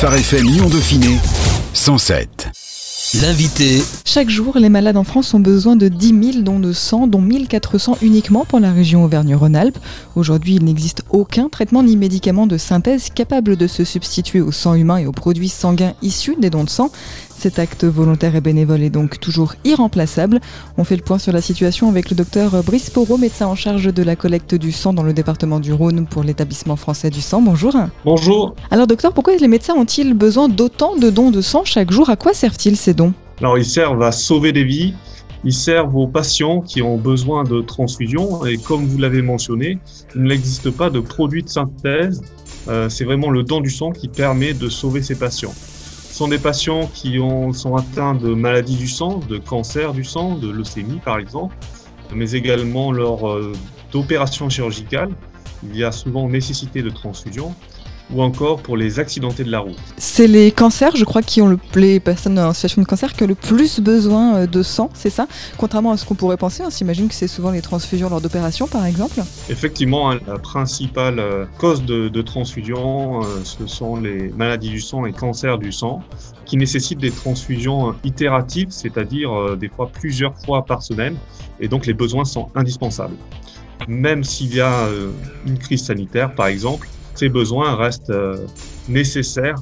Phare FM Lyon Dauphiné 107. L'invité. Chaque jour, les malades en France ont besoin de 10 000 dons de sang, dont 1400 uniquement pour la région Auvergne-Rhône-Alpes. Aujourd'hui, il n'existe aucun traitement ni médicament de synthèse capable de se substituer au sang humain et aux produits sanguins issus des dons de sang. Cet acte volontaire et bénévole est donc toujours irremplaçable. On fait le point sur la situation avec le docteur Brice Porot, médecin en charge de la collecte du sang dans le département du Rhône pour l'établissement français du sang. Bonjour. Bonjour. Alors docteur, pourquoi les médecins ont-ils besoin d'autant de dons de sang chaque jour? À quoi servent-ils ces dons? Alors ils servent à sauver des vies. Ils servent aux patients qui ont besoin de transfusion et comme vous l'avez mentionné, il n'existe pas de produit de synthèse. Euh, c'est vraiment le don du sang qui permet de sauver ces patients sont des patients qui ont, sont atteints de maladies du sang, de cancer du sang, de leucémie par exemple, mais également lors euh, d'opérations chirurgicales. Il y a souvent nécessité de transfusion ou encore pour les accidentés de la route. C'est les cancers, je crois, qui ont le, les personnes en situation de cancer qui ont le plus besoin euh, de sang, c'est ça? Contrairement à ce qu'on pourrait penser, on s'imagine que c'est souvent les transfusions lors d'opérations, par exemple Effectivement, hein, la principale euh, cause de, transfusion, euh, ce sont les maladies du sang et cancers du sang, qui nécessitent des transfusions itératives, c'est-à-dire des fois plusieurs fois par semaine, et donc les besoins sont indispensables. Même s'il y a une crise sanitaire, par exemple, ces besoins restent euh, nécessaires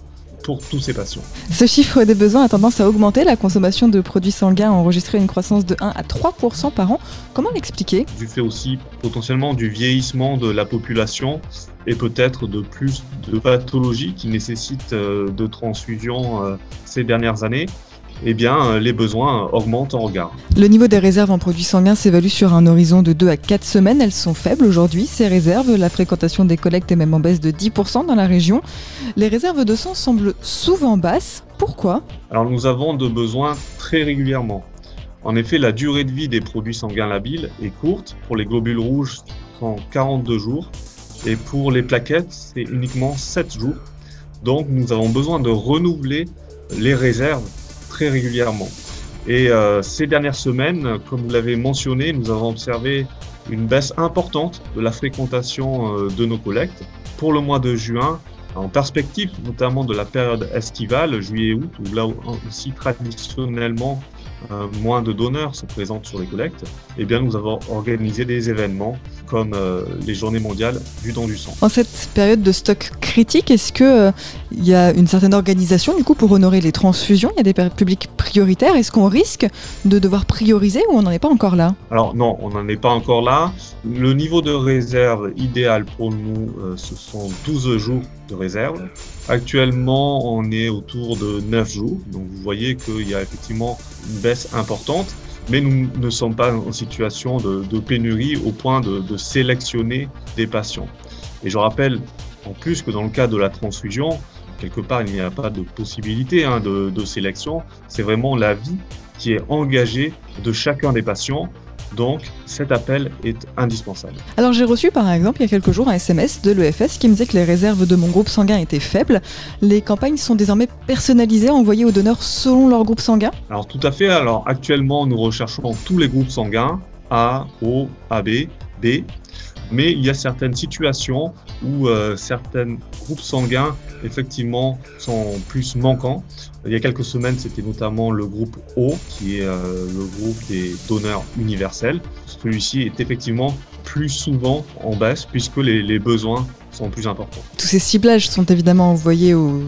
pour tous ces patients. Ce chiffre des besoins a tendance à augmenter. La consommation de produits sanguins a enregistré une croissance de 1 à 3% par an. Comment l'expliquer? Du fait aussi potentiellement du vieillissement de la population et peut-être de plus de pathologies qui nécessitent euh, de transfusion euh, ces dernières années eh bien, euh, les besoins augmentent en regard. Le niveau des réserves en produits sanguins s'évalue sur un horizon de 2 à 4 semaines. Elles sont faibles aujourd'hui, ces réserves. La fréquentation des collectes est même en baisse de 10% dans la région. Les réserves de sang semblent souvent basses. Pourquoi? Alors, nous avons de besoins très régulièrement. En effet, la durée de vie des produits sanguins labiles est courte. Pour les globules rouges, c'est 42 jours. Et pour les plaquettes, c'est uniquement 7 jours. Donc, nous avons besoin de renouveler les réserves très régulièrement. Et euh, ces dernières semaines, comme vous l'avez mentionné, nous avons observé une baisse importante de la fréquentation euh, de nos collectes. Pour le mois de juin, en perspective notamment de la période estivale, juillet-août, où là aussi traditionnellement euh, moins de donneurs sont présents sur les collectes, eh bien nous avons organisé des événements comme euh, les journées mondiales du don du sang. En cette période de stock critique, est-ce qu'il euh, y a une certaine organisation du coup pour honorer les transfusions? Il y a des publics prioritaires. Est-ce qu'on risque de devoir prioriser ou on n'en est pas encore là? Alors non, on n'en est pas encore là. Le niveau de réserve idéal pour nous, ce sont 12 jours de réserve. Actuellement, on est autour de 9 jours. Donc vous voyez qu'il y a effectivement une baisse importante. Mais nous ne sommes pas en situation de, pénurie au point de, sélectionner des patients. Et je rappelle en plus que dans le cas de la transfusion, quelque part, il n'y a pas de possibilité hein, de, de sélection. C'est vraiment la vie qui est engagée de chacun des patients donc cet appel est indispensable. Alors j'ai reçu par exemple il y a quelques jours un SMS de l'EFS qui me disait que les réserves de mon groupe sanguin étaient faibles. Les campagnes sont désormais personnalisées, envoyées aux donneurs selon leur groupe sanguin Alors tout à fait. Alors actuellement nous recherchons tous les groupes sanguins A, O, AB, B mais il y a certaines situations où euh, certains groupes sanguins effectivement sont plus manquants. Il y a quelques semaines, c'était notamment le groupe O, qui est euh, le groupe des donneurs universels. Celui-ci est effectivement plus souvent en baisse puisque les, besoins sont plus importants. Tous ces ciblages sont évidemment envoyés aux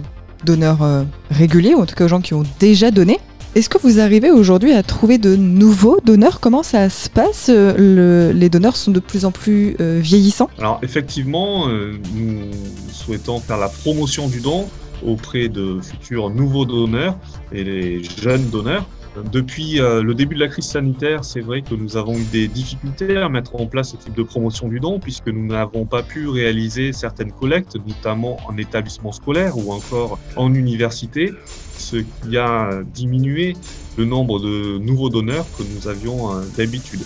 donneurs euh, réguliers, ou en tout cas aux gens qui ont déjà donné. Est-ce que vous arrivez aujourd'hui à trouver de nouveaux donneurs? Comment ça se passe Les donneurs sont de plus en plus euh, vieillissants? Alors effectivement, euh, nous souhaitons faire la promotion du don auprès de futurs nouveaux donneurs et les jeunes donneurs. Depuis euh, le début de la crise sanitaire, c'est vrai que nous avons eu des difficultés à mettre en place ce type de promotion du don puisque nous n'avons pas pu réaliser certaines collectes, notamment en établissement scolaire ou encore en université, ce qui a diminué le nombre de nouveaux donneurs que nous avions euh, d'habitude.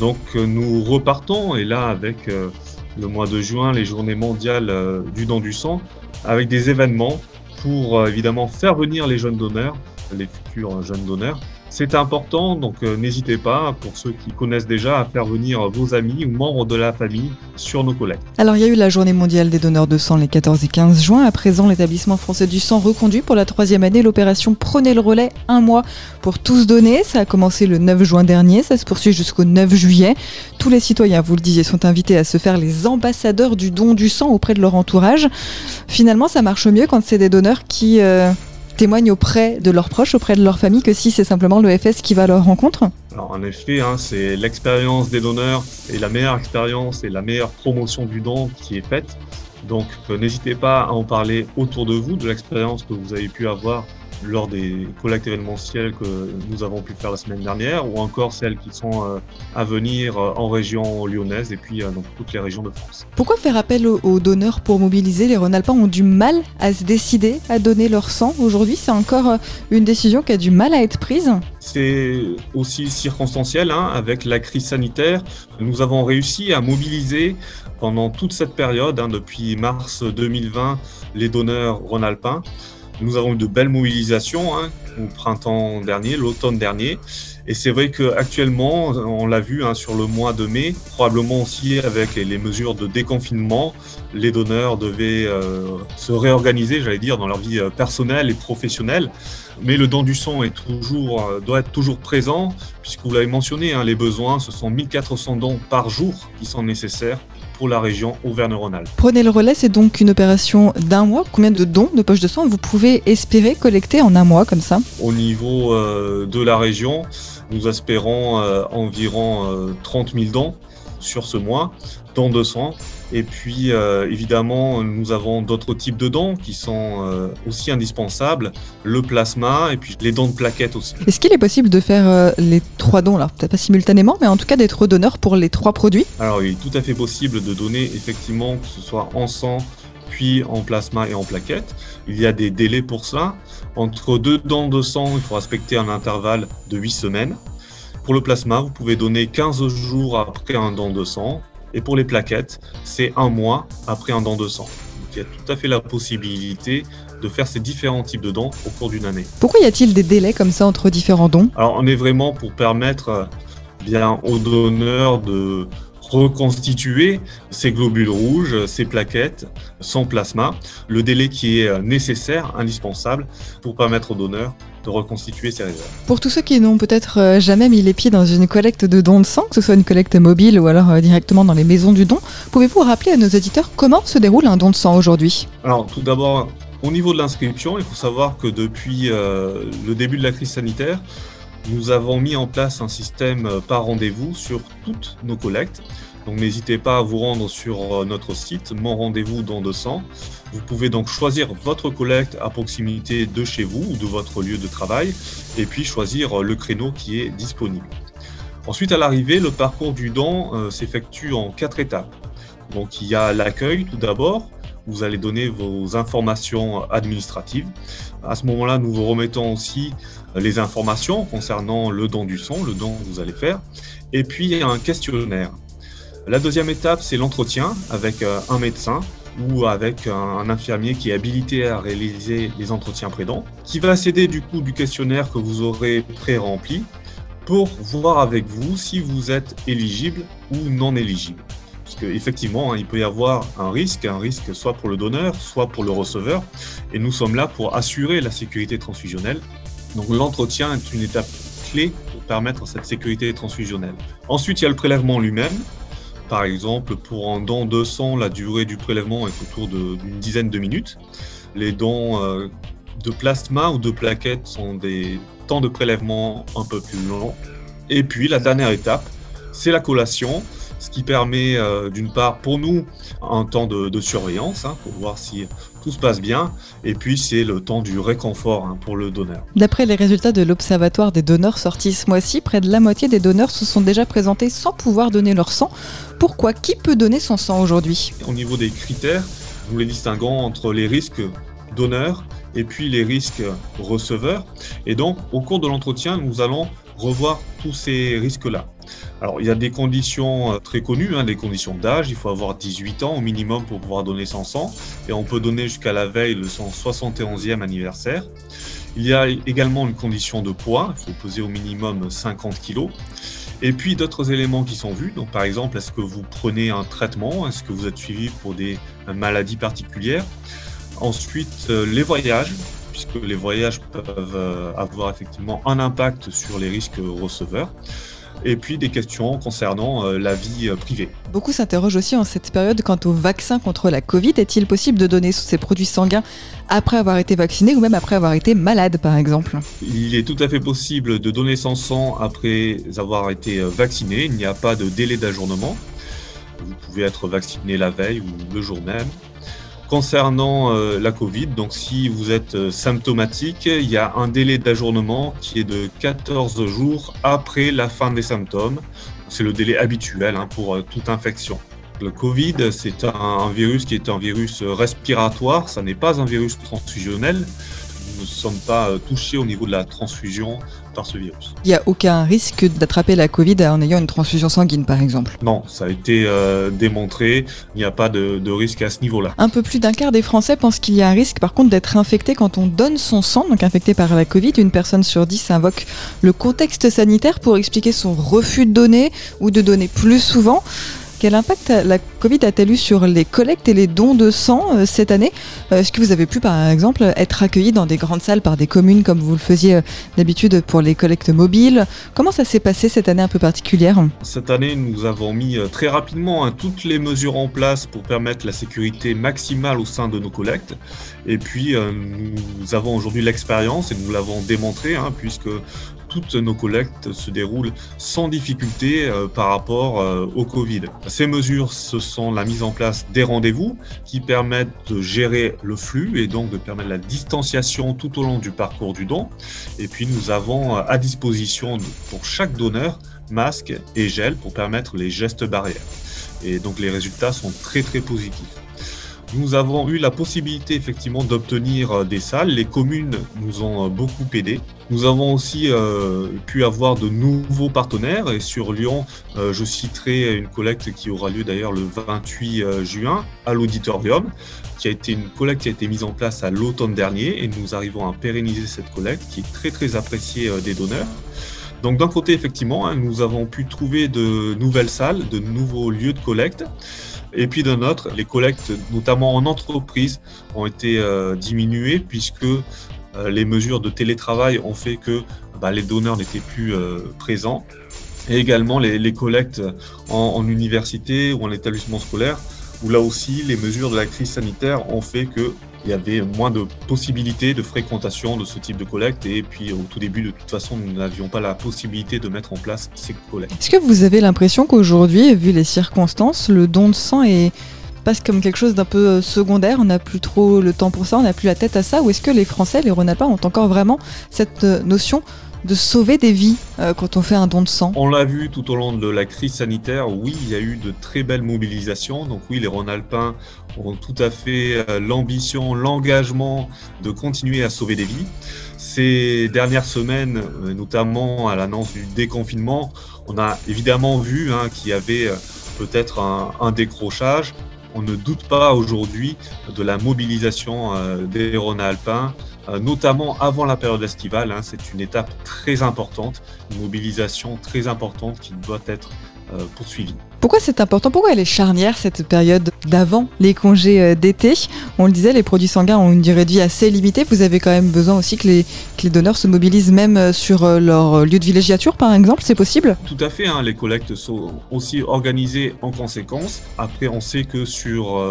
Donc euh, nous repartons et là avec le mois de juin, les journées mondiales du don du sang, avec des événements pour évidemment faire venir les jeunes donneurs les futurs jeunes donneurs C'est important, donc euh, n'hésitez pas, pour ceux qui connaissent déjà, à faire venir vos amis ou membres de la famille sur nos collectes. Alors il y a eu la journée mondiale des donneurs de sang les 14 et 15 juin. À présent, l'établissement français du sang reconduit pour la troisième année l'opération Prenez le relais, un mois pour tous donner. Ça a commencé le 9 juin dernier, ça se poursuit jusqu'au 9 juillet. Tous les citoyens, vous le disiez, sont invités à se faire les ambassadeurs du don du sang auprès de leur entourage. Finalement, ça marche mieux quand c'est des donneurs qui... Euh, témoignent auprès de leurs proches, auprès de leur famille, que si c'est simplement l'EFS qui va à leur rencontre Alors en effet, hein, c'est l'expérience des donneurs et la meilleure expérience et la meilleure promotion du don qui est faite. Donc euh, n'hésitez pas à en parler autour de vous, de l'expérience que vous avez pu avoir lors des collectes événementielles que nous avons pu faire la semaine dernière, ou encore celles qui sont euh, à venir euh, en région lyonnaise et puis euh, dans toutes les régions de France. Pourquoi faire appel aux donneurs pour mobiliser? Les Rhône-Alpins ont du mal à se décider à donner leur sang aujourd'hui. C'est encore une décision qui a du mal à être prise c'est aussi circonstanciel hein, avec la crise sanitaire. Nous avons réussi à mobiliser pendant toute cette période, hein, depuis mars 2020, les donneurs rhône-alpins. Nous avons eu de belles mobilisations hein, au printemps dernier, l'automne dernier. Et c'est vrai qu'actuellement, on l'a vu hein, sur le mois de mai, probablement aussi avec les, mesures de déconfinement, les donneurs devaient euh, se réorganiser, j'allais dire, dans leur vie euh, personnelle et professionnelle. Mais le don du sang euh, doit être toujours présent, puisque vous l'avez mentionné, hein, les besoins, ce sont 1400 dons par jour qui sont nécessaires pour la région Auvergne-Rhône-Alpes. Prenez le relais, c'est donc une opération d'un mois. Combien de dons de poches de sang vous pouvez espérer collecter en un mois comme ça Au niveau euh, de la région, nous espérons euh, environ 30 000 dons sur ce mois, dons de sang. Et puis, euh, évidemment, nous avons d'autres types de dons qui sont euh, aussi indispensables, le plasma et puis les dons de plaquettes aussi. Est-ce qu'il est possible de faire euh, les trois dons, là peut-être pas simultanément, mais en tout cas d'être donneur pour les trois produits? Alors, il est tout à fait possible de donner effectivement, que ce soit en sang, puis en plasma et en plaquettes. Il y a des délais pour ça. Entre deux dons de sang, il faut respecter un intervalle de 8 semaines. Pour le plasma, vous pouvez donner 15 jours après un don de sang et pour les plaquettes, c'est un mois après un don de sang. Donc, il y a tout à fait la possibilité de faire ces différents types de dons au cours d'une année. Pourquoi y a-t-il des délais comme ça entre différents dons? Alors on est vraiment pour permettre euh, bien aux donneurs de reconstituer ces globules rouges, ces plaquettes, son plasma, le délai qui est euh, nécessaire, indispensable pour permettre aux donneurs de reconstituer ces réserves. Pour tous ceux qui n'ont peut-être euh, jamais mis les pieds dans une collecte de dons de sang, que ce soit une collecte mobile ou alors euh, directement dans les maisons du don, pouvez-vous rappeler à nos auditeurs comment se déroule un don de sang aujourd'hui? Alors tout d'abord, au niveau de l'inscription, il faut savoir que depuis le début de la crise sanitaire, nous avons mis en place un système euh, par rendez-vous sur toutes nos collectes. Donc n'hésitez pas à vous rendre sur euh, notre site Mon Rendez-vous dans 200. Vous pouvez donc choisir votre collecte à proximité de chez vous ou de votre lieu de travail et puis choisir euh, le créneau qui est disponible. Ensuite, à l'arrivée, le parcours du don s'effectue en quatre étapes. Donc il y a l'accueil tout d'abord, vous allez donner vos informations administratives. À ce moment-là, nous vous remettons aussi les informations concernant le don du son, le don que vous allez faire, et puis il y a un questionnaire. La deuxième étape, c'est l'entretien avec euh, un médecin ou avec un infirmier qui est habilité à réaliser les entretiens prédents, qui va s'aider du questionnaire que vous aurez pré-rempli pour voir avec vous si vous êtes éligible ou non éligible. Parce qu'effectivement, hein, il peut y avoir un risque, un risque soit pour le donneur, soit pour le receveur, et nous sommes là pour assurer la sécurité transfusionnelle donc l'entretien est une étape clé pour permettre cette sécurité transfusionnelle. Ensuite, il y a le prélèvement lui-même. Par exemple, pour un don de sang, la durée du prélèvement est autour d'une dizaine de minutes. Les dons euh, de plasma ou de plaquettes sont des temps de prélèvement un peu plus longs. Et puis la dernière étape, c'est la collation ce qui permet euh, d'une part pour nous un temps de, surveillance hein, pour voir si tout se passe bien, et puis c'est le temps du réconfort hein, pour le donneur. D'après les résultats de l'Observatoire des donneurs sortis ce mois-ci, près de la moitié des donneurs se sont déjà présentés sans pouvoir donner leur sang. Pourquoi? Qui peut donner son sang aujourd'hui? Au niveau des critères, nous les distinguons entre les risques donneurs et puis les risques receveurs. Et donc, au cours de l'entretien, nous allons revoir tous ces risques-là. Alors, il y a des conditions euh, très connues, hein, des conditions d'âge. Il faut avoir 18 ans au minimum pour pouvoir donner son sang. Et on peut donner jusqu'à la veille le 171e anniversaire. Il y a également une condition de poids. Il faut peser au minimum 50 kg. Et puis d'autres éléments qui sont vus. Donc, par exemple, est-ce que vous prenez un traitement? Est-ce que vous êtes suivi pour des maladies particulières? Ensuite, euh, les voyages puisque les voyages peuvent euh, avoir effectivement un impact sur les risques receveurs et puis des questions concernant euh, la vie euh, privée. Beaucoup s'interrogent aussi en cette période quant au vaccin contre la Covid. Est-il possible de donner ces produits sanguins après avoir été vacciné ou même après avoir été malade par exemple? Il est tout à fait possible de donner son sang après avoir été euh, vacciné. Il n'y a pas de délai d'ajournement. Vous pouvez être vacciné la veille ou le jour même. Concernant euh, la Covid, donc si vous êtes euh, symptomatique, il y a un délai d'ajournement qui est de 14 jours après la fin des symptômes. C'est le délai habituel hein, pour euh, toute infection. Le Covid, c'est un, virus qui est un virus respiratoire, ça n'est pas un virus transfusionnel ne sommes pas euh, touchés au niveau de la transfusion par ce virus. Il n'y a aucun risque d'attraper la Covid en ayant une transfusion sanguine, par exemple Non, ça a été euh, démontré. Il n'y a pas de, de, risque à ce niveau-là. Un peu plus d'un quart des Français pensent qu'il y a un risque, par contre, d'être infecté quand on donne son sang, donc infecté par la Covid. Une personne sur dix invoque le contexte sanitaire pour expliquer son refus de donner ou de donner plus souvent. Quel impact la Covid a-t-elle eu sur les collectes et les dons de sang euh, cette année euh, Est-ce que vous avez pu, par exemple, être accueilli dans des grandes salles par des communes comme vous le faisiez euh, d'habitude pour les collectes mobiles Comment ça s'est passé cette année un peu particulière Cette année, nous avons mis très rapidement hein, toutes les mesures en place pour permettre la sécurité maximale au sein de nos collectes. Et puis, nous avons aujourd'hui l'expérience et nous l'avons démontré, hein, puisque toutes nos collectes se déroulent sans difficulté euh, par rapport euh, au Covid. Ces mesures, ce sont la mise en place des rendez-vous qui permettent de gérer le flux et donc de permettre la distanciation tout au long du parcours du don. Et puis nous avons euh, à disposition pour chaque donneur masque et gel pour permettre les gestes barrières. Et donc les résultats sont très très positifs. Nous avons eu la possibilité effectivement d'obtenir euh, des salles. Les communes nous ont euh, beaucoup aidés. Nous avons aussi euh, pu avoir de nouveaux partenaires et sur Lyon, je citerai une collecte qui aura lieu d'ailleurs le 28 juin à l'auditorium, qui a été une collecte qui a été mise en place à l'automne dernier et nous arrivons à pérenniser cette collecte qui est très très appréciée des donneurs. Donc d'un côté, effectivement, hein, nous avons pu trouver de nouvelles salles, de nouveaux lieux de collecte. Et puis d'un autre, les collectes, notamment en entreprise, ont été euh, diminuées puisque euh, les mesures de télétravail ont fait que bah, les donneurs n'étaient plus euh, présents. Et également les, collectes en, université ou en établissement scolaire, où là aussi les mesures de la crise sanitaire ont fait que il y avait moins de possibilités de fréquentation de ce type de collecte. Et puis au tout début, de toute façon, nous n'avions pas la possibilité de mettre en place ces collectes. Est-ce que vous avez l'impression qu'aujourd'hui, vu les circonstances, le don de sang passe comme quelque chose d'un peu euh, secondaire, on n'a plus trop le temps pour ça, on n'a plus la tête à ça, ou est-ce que les Français, les Rhônapins, ont encore vraiment cette euh, notion de sauver des vies euh, quand on fait un don de sang On l'a vu tout au long de la crise sanitaire, oui, il y a eu de très belles mobilisations. Donc oui, les Rhône-Alpins ont tout à fait euh, l'ambition, l'engagement de continuer à sauver des vies. Ces dernières semaines, euh, notamment à l'annonce du déconfinement, on a évidemment vu hein, qu'il y avait peut-être un, décrochage. On ne doute pas aujourd'hui de la mobilisation des Rhône-Alpins notamment avant la période estivale. Hein, c'est une étape très importante, une mobilisation très importante qui doit être euh, poursuivie. Pourquoi c'est important? Pourquoi elle est charnière cette période d'avant les congés euh, d'été? On le disait, les produits sanguins ont une durée de vie assez limitée. Vous avez quand même besoin aussi que les, les donneurs se mobilisent même sur leur lieu de villégiature, par exemple. C'est possible? Tout à fait. Hein, les collectes sont aussi organisées en conséquence. Après, on sait que sur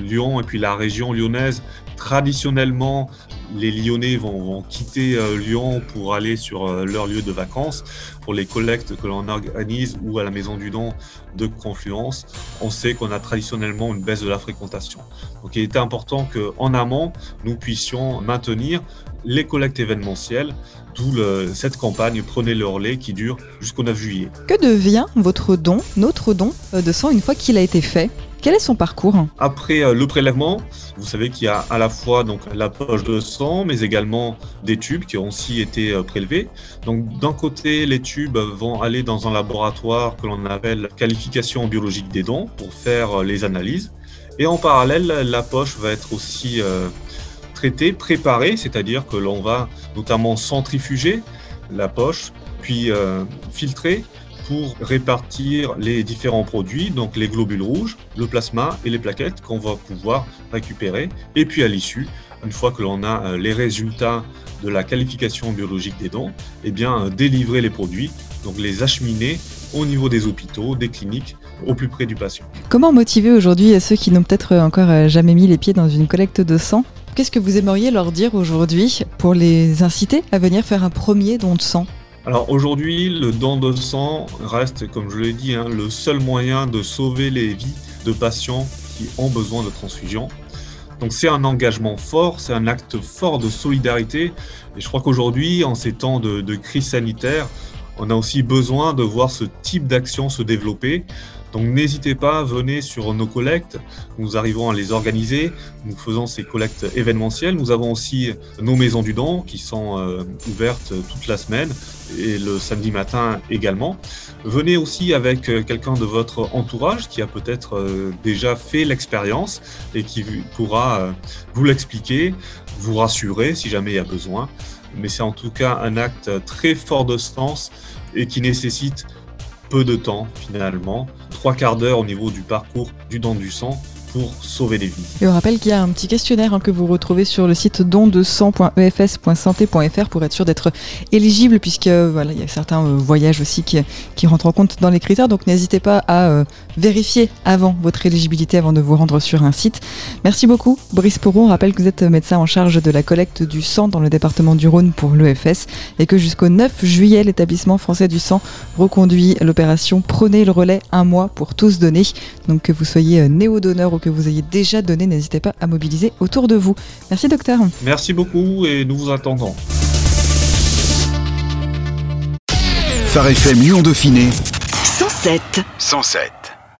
Lyon et puis la région lyonnaise, traditionnellement, les Lyonnais vont, quitter euh, Lyon pour aller sur euh, leur lieu de vacances. Pour les collectes que l'on organise ou à la Maison du Don de Confluence, on sait qu'on a traditionnellement une baisse de la fréquentation. Donc il était important qu'en amont, nous puissions maintenir les collectes événementielles, d'où cette campagne Prenez le relais qui dure jusqu'au 9 juillet. Que devient votre don, notre don euh, de sang une fois qu'il a été fait? Quel est son parcours Après euh, le prélèvement, vous savez qu'il y a à la fois donc la poche de sang, mais également des tubes qui ont aussi été euh, prélevés. Donc d'un côté, les tubes vont aller dans un laboratoire que l'on appelle qualification biologique des dons pour faire euh, les analyses. Et en parallèle, la poche va être aussi traitée, préparée, c'est-à-dire que l'on va notamment centrifuger la poche, puis filtrer pour répartir les différents produits, donc les globules rouges, le plasma et les plaquettes qu'on va pouvoir récupérer. Et puis à l'issue, une fois que l'on a euh, les résultats de la qualification biologique des dons, eh euh, délivrer les produits, donc les acheminer au niveau des hôpitaux, des cliniques, au plus près du patient. Comment motiver aujourd'hui ceux qui n'ont peut-être encore euh, jamais mis les pieds dans une collecte de sang? Qu'est-ce que vous aimeriez leur dire aujourd'hui pour les inciter à venir faire un premier don de sang? Alors aujourd'hui, le don de sang reste, comme je l'ai dit, hein, le seul moyen de sauver les vies de patients qui ont besoin de transfusion. Donc c'est un engagement fort, c'est un acte fort de solidarité. Et je crois qu'aujourd'hui, en ces temps de, crise sanitaire, on a aussi besoin de voir ce type d'action se développer. Donc n'hésitez pas, venez sur nos collectes. Nous arrivons à les organiser. Nous faisons ces collectes événementielles. Nous avons aussi nos maisons du don qui sont euh, ouvertes toute la semaine et le samedi matin également. Venez aussi avec euh, quelqu'un de votre entourage qui a peut-être euh, déjà fait l'expérience et qui pourra vous l'expliquer, vous rassurer si jamais il y a besoin. Mais c'est en tout cas un acte très fort de sens et qui nécessite peu de temps finalement, trois quarts d'heure au niveau du parcours du don du sang pour sauver des vies. Et on rappelle qu'il y a un petit questionnaire hein, que vous retrouvez sur le site don200.efs.santé.fr pour être sûr d'être éligible, puisque voilà, il y a certains euh, voyages aussi qui, qui, rentrent en compte dans les critères. Donc n'hésitez pas à euh, vérifier avant votre éligibilité avant de vous rendre sur un site. Merci beaucoup, Brice Poron. On rappelle que vous êtes médecin en charge de la collecte du sang dans le département du Rhône pour l'EFS et que jusqu'au 9 juillet, l'établissement français du sang reconduit l'opération Prenez le relais un mois pour tous donner. Donc que vous soyez euh, néo-donneur ou que vous ayez déjà donné, n'hésitez pas à mobiliser autour de vous. Merci docteur. Merci beaucoup et nous vous attendons. Phare FM Lyon Dauphiné 107 107